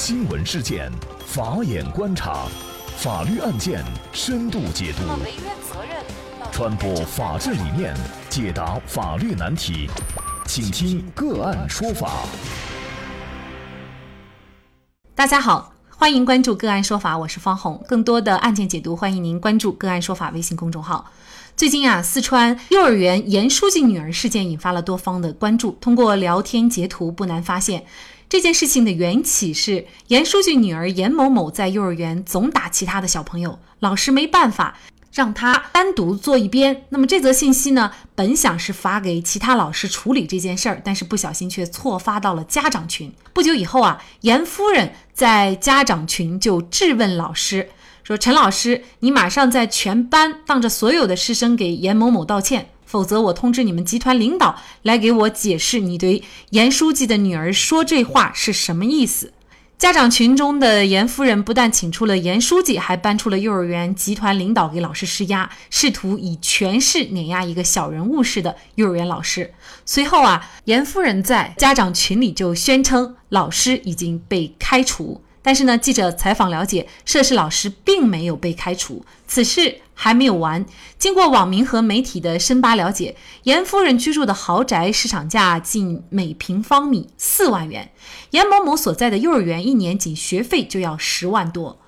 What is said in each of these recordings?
新闻事件，法眼观察，法律案件深度解读，传播法治理念，解答法律难题，请听个案说法。大家好，欢迎关注个案说法，我是方红。更多的案件解读，欢迎您关注个案说法微信公众号。最近啊，四川幼儿园严书记女儿事件引发了多方的关注。通过聊天截图，不难发现。这件事情的缘起是严书记女儿严某某在幼儿园总打其他的小朋友，老师没办法让她单独坐一边。那么这则信息呢，本想是发给其他老师处理这件事儿，但是不小心却错发到了家长群。不久以后啊，严夫人在家长群就质问老师说：“陈老师，你马上在全班当着所有的师生给严某某道歉。”否则，我通知你们集团领导来给我解释，你对严书记的女儿说这话是什么意思？家长群中的严夫人不但请出了严书记，还搬出了幼儿园集团领导给老师施压，试图以权势碾压一个小人物似的幼儿园老师。随后啊，严夫人在家长群里就宣称老师已经被开除。但是呢，记者采访了解，涉事老师并没有被开除。此事还没有完。经过网民和媒体的深扒了解，严夫人居住的豪宅市场价近每平方米四万元，严某某所在的幼儿园一年仅学费就要十万多。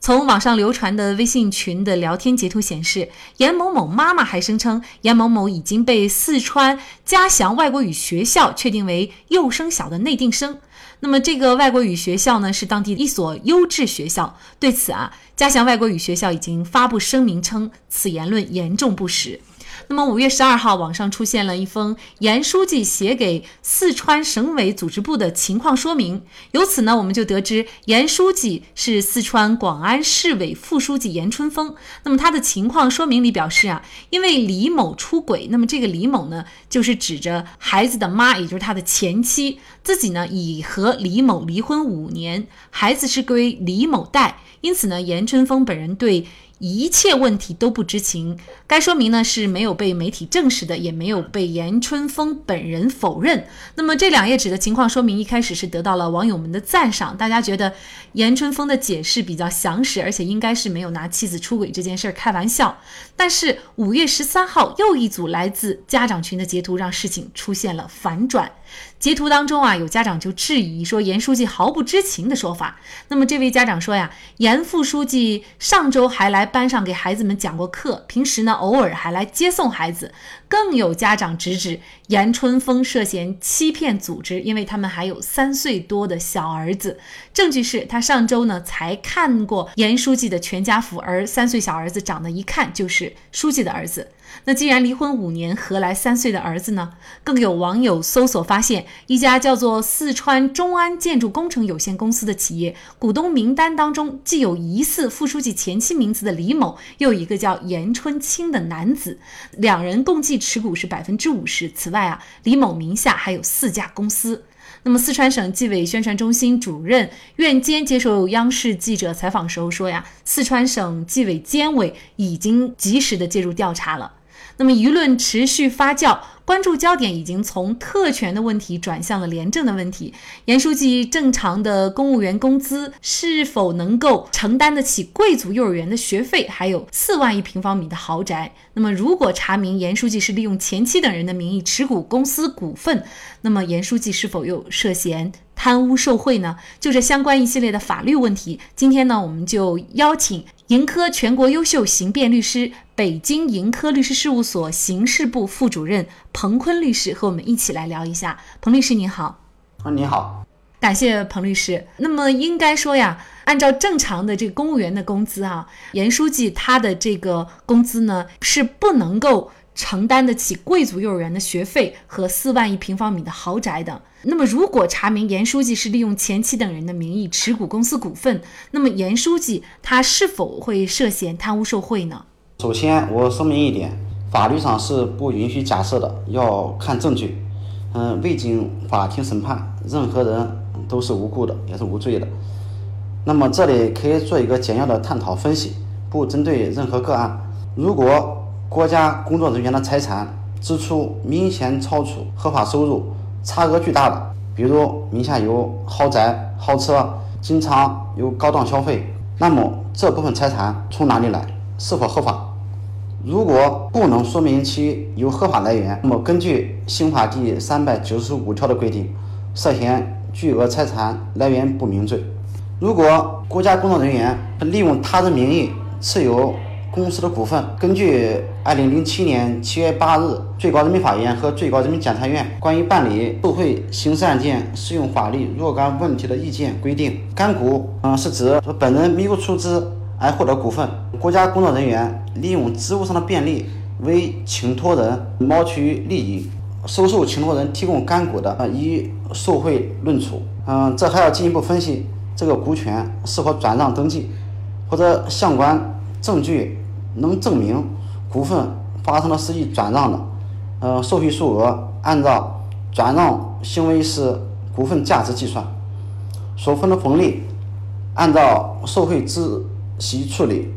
从网上流传的微信群的聊天截图显示，严某某妈妈还声称，严某某已经被四川嘉祥外国语学校确定为幼升小的内定生。那么，这个外国语学校呢，是当地一所优质学校。对此啊，嘉祥外国语学校已经发布声明称，此言论严重不实。那么五月十二号，网上出现了一封严书记写给四川省委组织部的情况说明。由此呢，我们就得知严书记是四川广安市委副书记严春风。那么他的情况说明里表示啊，因为李某出轨，那么这个李某呢，就是指着孩子的妈，也就是他的前妻，自己呢已和李某离婚五年，孩子是归李某带。因此呢，严春风本人对。一切问题都不知情，该说明呢是没有被媒体证实的，也没有被严春风本人否认。那么这两页纸的情况说明一开始是得到了网友们的赞赏，大家觉得严春风的解释比较详实，而且应该是没有拿妻子出轨这件事儿开玩笑。但是五月十三号又一组来自家长群的截图让事情出现了反转。截图当中啊，有家长就质疑说严书记毫不知情的说法。那么这位家长说呀，严副书记上周还来班上给孩子们讲过课，平时呢偶尔还来接送孩子。更有家长直指严春风涉嫌欺骗组织，因为他们还有三岁多的小儿子。证据是他上周呢才看过严书记的全家福，而三岁小儿子长得一看就是书记的儿子。那既然离婚五年，何来三岁的儿子呢？更有网友搜索发现，一家叫做四川中安建筑工程有限公司的企业股东名单当中，既有疑似副书记前妻名字的李某，又有一个叫严春清的男子，两人共计持股是百分之五十。此外啊，李某名下还有四家公司。那么，四川省纪委宣传中心主任苑坚接受央视记者采访时候说呀，四川省纪委监委已经及时的介入调查了。那么舆论持续发酵，关注焦点已经从特权的问题转向了廉政的问题。严书记正常的公务员工资是否能够承担得起贵族幼儿园的学费？还有四万一平方米的豪宅。那么，如果查明严书记是利用前妻等人的名义持股公司股份，那么严书记是否又涉嫌？贪污受贿呢？就这相关一系列的法律问题，今天呢，我们就邀请盈科全国优秀刑辩律师、北京盈科律师事务所刑事部副主任彭坤律师和我们一起来聊一下。彭律师您好，啊，你好，感谢彭律师。那么应该说呀，按照正常的这个公务员的工资啊，严书记他的这个工资呢是不能够。承担得起贵族幼儿园的学费和四万一平方米的豪宅的。那么，如果查明严书记是利用前妻等人的名义持股公司股份，那么严书记他是否会涉嫌贪污受贿呢？首先，我说明一点，法律上是不允许假设的，要看证据。嗯，未经法庭审判，任何人都是无辜的，也是无罪的。那么，这里可以做一个简要的探讨分析，不针对任何个案。如果国家工作人员的财产支出明显超出合法收入，差额巨大的，比如名下有豪宅、豪车，经常有高档消费，那么这部分财产从哪里来？是否合法？如果不能说明其有合法来源，那么根据刑法第三百九十五条的规定，涉嫌巨额财产来源不明罪。如果国家工作人员利用他人名义持有公司的股份，根据二零零七年七月八日最高人民法院和最高人民检察院关于办理受贿刑事案件适用法律若干问题的意见规定，干股，嗯，是指本人没有出资。而获得股份，国家工作人员利用职务上的便利为请托人谋取利益，收受请托人提供干股的，以受贿论处。嗯，这还要进一步分析这个股权是否转让登记，或者相关证据能证明股份发生了实际转让的，呃，受贿数额按照转让行为时股份价值计算，所分的红利按照受贿之。其处理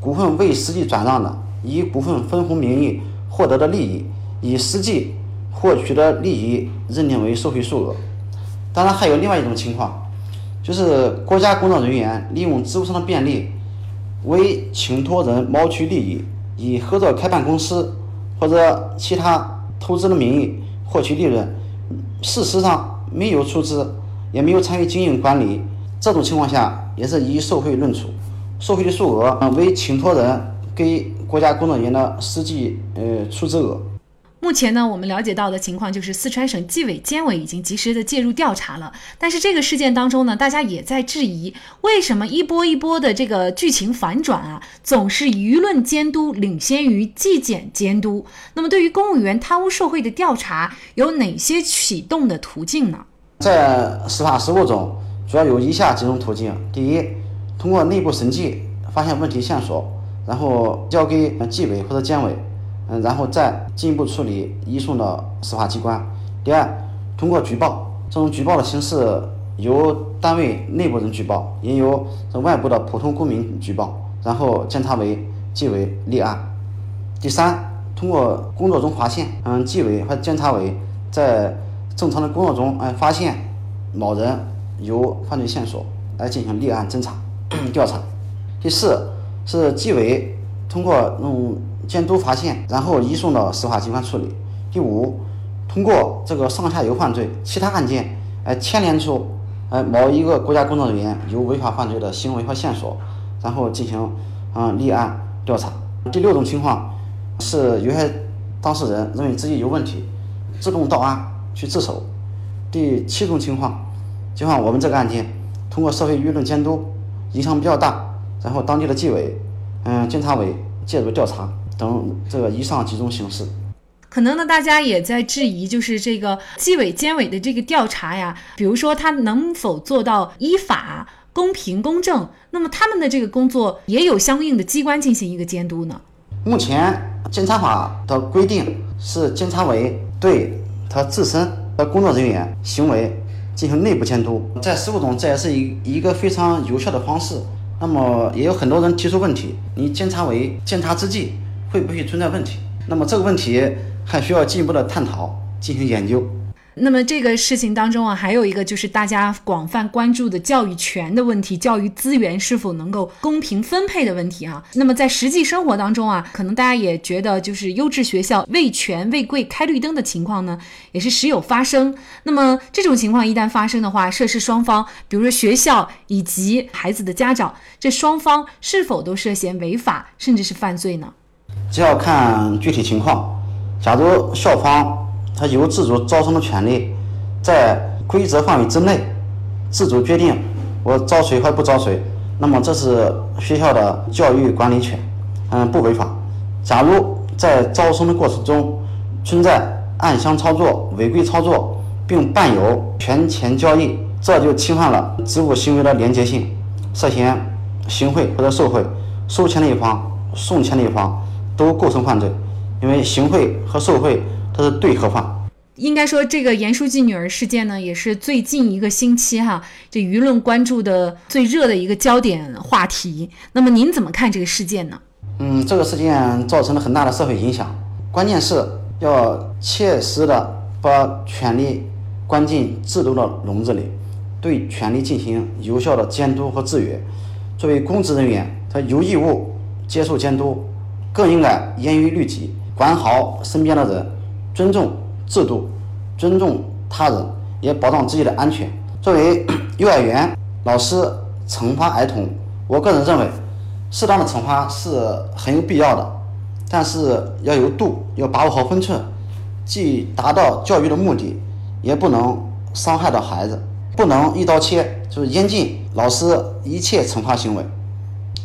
股份未实际转让的，以股份分红名义获得的利益，以实际获取的利益认定为受贿数额。当然，还有另外一种情况，就是国家工作人员利用职务上的便利，为请托人谋取利益，以合作开办公司或者其他投资的名义获取利润，事实上没有出资，也没有参与经营管理，这种情况下也是以受贿论处。受贿的数额为请托人给国家工作人员的实际呃出资额。目前呢，我们了解到的情况就是四川省纪委监委已经及时的介入调查了。但是这个事件当中呢，大家也在质疑，为什么一波一波的这个剧情反转啊，总是舆论监督领先于纪检监督？那么对于公务员贪污受贿的调查，有哪些启动的途径呢？在司法实务中，主要有以下几种途径：第一，通过内部审计发现问题线索，然后交给纪委或者监委，嗯，然后再进一步处理，移送到司法机关。第二，通过举报，这种举报的形式由单位内部人举报，也由这外部的普通公民举报，然后监察委、纪委立案。第三，通过工作中发现，嗯，纪委和监察委在正常的工作中，哎，发现某人有犯罪线索，来进行立案侦查。调查，第四是纪委通过嗯监督发现，然后移送到司法机关处理。第五，通过这个上下游犯罪其他案件，哎牵连出哎某一个国家工作人员有违法犯罪的行为和线索，然后进行嗯立案调查。第六种情况是有些当事人认为自己有问题，自动到案去自首。第七种情况，就像我们这个案件，通过社会舆论监督。影响比较大，然后当地的纪委、嗯监察委介入调查等这个以上几种形式。可能呢，大家也在质疑，就是这个纪委监委的这个调查呀，比如说他能否做到依法、公平、公正？那么他们的这个工作也有相应的机关进行一个监督呢？目前监察法的规定是监察委对他自身的工作人员行为。进行内部监督，在实务中这也是一一个非常有效的方式。那么也有很多人提出问题：你监察委监察之际会不会存在问题？那么这个问题还需要进一步的探讨，进行研究。那么这个事情当中啊，还有一个就是大家广泛关注的教育权的问题，教育资源是否能够公平分配的问题啊。那么在实际生活当中啊，可能大家也觉得就是优质学校为权为贵开绿灯的情况呢，也是时有发生。那么这种情况一旦发生的话，涉事双方，比如说学校以及孩子的家长，这双方是否都涉嫌违法甚至是犯罪呢？这要看具体情况。假如校方。他有自主招生的权利，在规则范围之内自主决定我招谁和不招谁，那么这是学校的教育管理权，嗯，不违法。假如在招生的过程中存在暗箱操作、违规操作，并伴有权钱交易，这就侵犯了职务行为的廉洁性，涉嫌行贿或者受贿，收钱的一方、送钱的一方都构成犯罪，因为行贿和受贿。这是对合法。应该说，这个严书记女儿事件呢，也是最近一个星期哈，这舆论关注的最热的一个焦点话题。那么您怎么看这个事件呢？嗯，这个事件造成了很大的社会影响，关键是要切实的把权力关进制度的笼子里，对权力进行有效的监督和制约。作为公职人员，他有义务接受监督，更应该严于律己，管好身边的人，尊重制度，尊重他人，也保障自己的安全。作为 幼儿园老师，惩罚儿童，我个人认为，适当的惩罚是很有必要的，但是要有度，要把握好分寸，既达到教育的目的，也不能伤害到孩子。不能一刀切，就是严禁老师一切惩罚行为。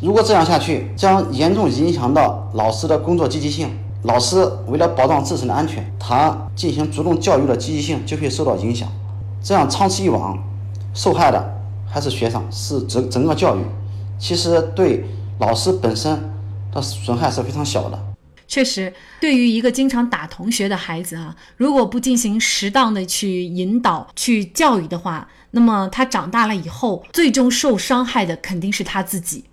如果这样下去，将严重影响到老师的工作积极性。老师为了保障自身的安全，他进行主动教育的积极性就会受到影响。这样长此以往，受害的还是学生，是整整个教育。其实对老师本身的损害是非常小的。确实，对于一个经常打同学的孩子啊，如果不进行适当的去引导、去教育的话，那么他长大了以后，最终受伤害的肯定是他自己。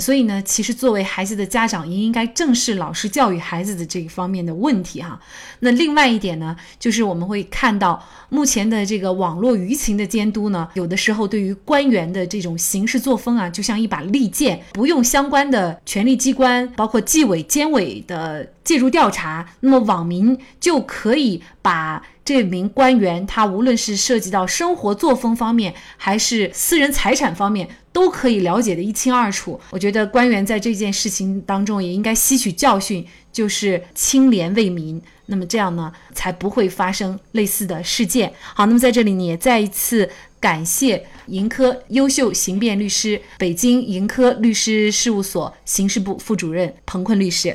所以呢，其实作为孩子的家长也应该正视老师教育孩子的这一方面的问题哈。那另外一点呢，就是我们会看到目前的这个网络舆情的监督呢，有的时候对于官员的这种行事作风啊，就像一把利剑，不用相关的权力机关，包括纪委监委的介入调查，那么网民就可以把。这名官员，他无论是涉及到生活作风方面，还是私人财产方面，都可以了解的一清二楚。我觉得官员在这件事情当中也应该吸取教训，就是清廉为民。那么这样呢，才不会发生类似的事件。好，那么在这里呢，也再一次感谢盈科优秀刑辩律师、北京盈科律师事务所刑事部副主任彭坤律师。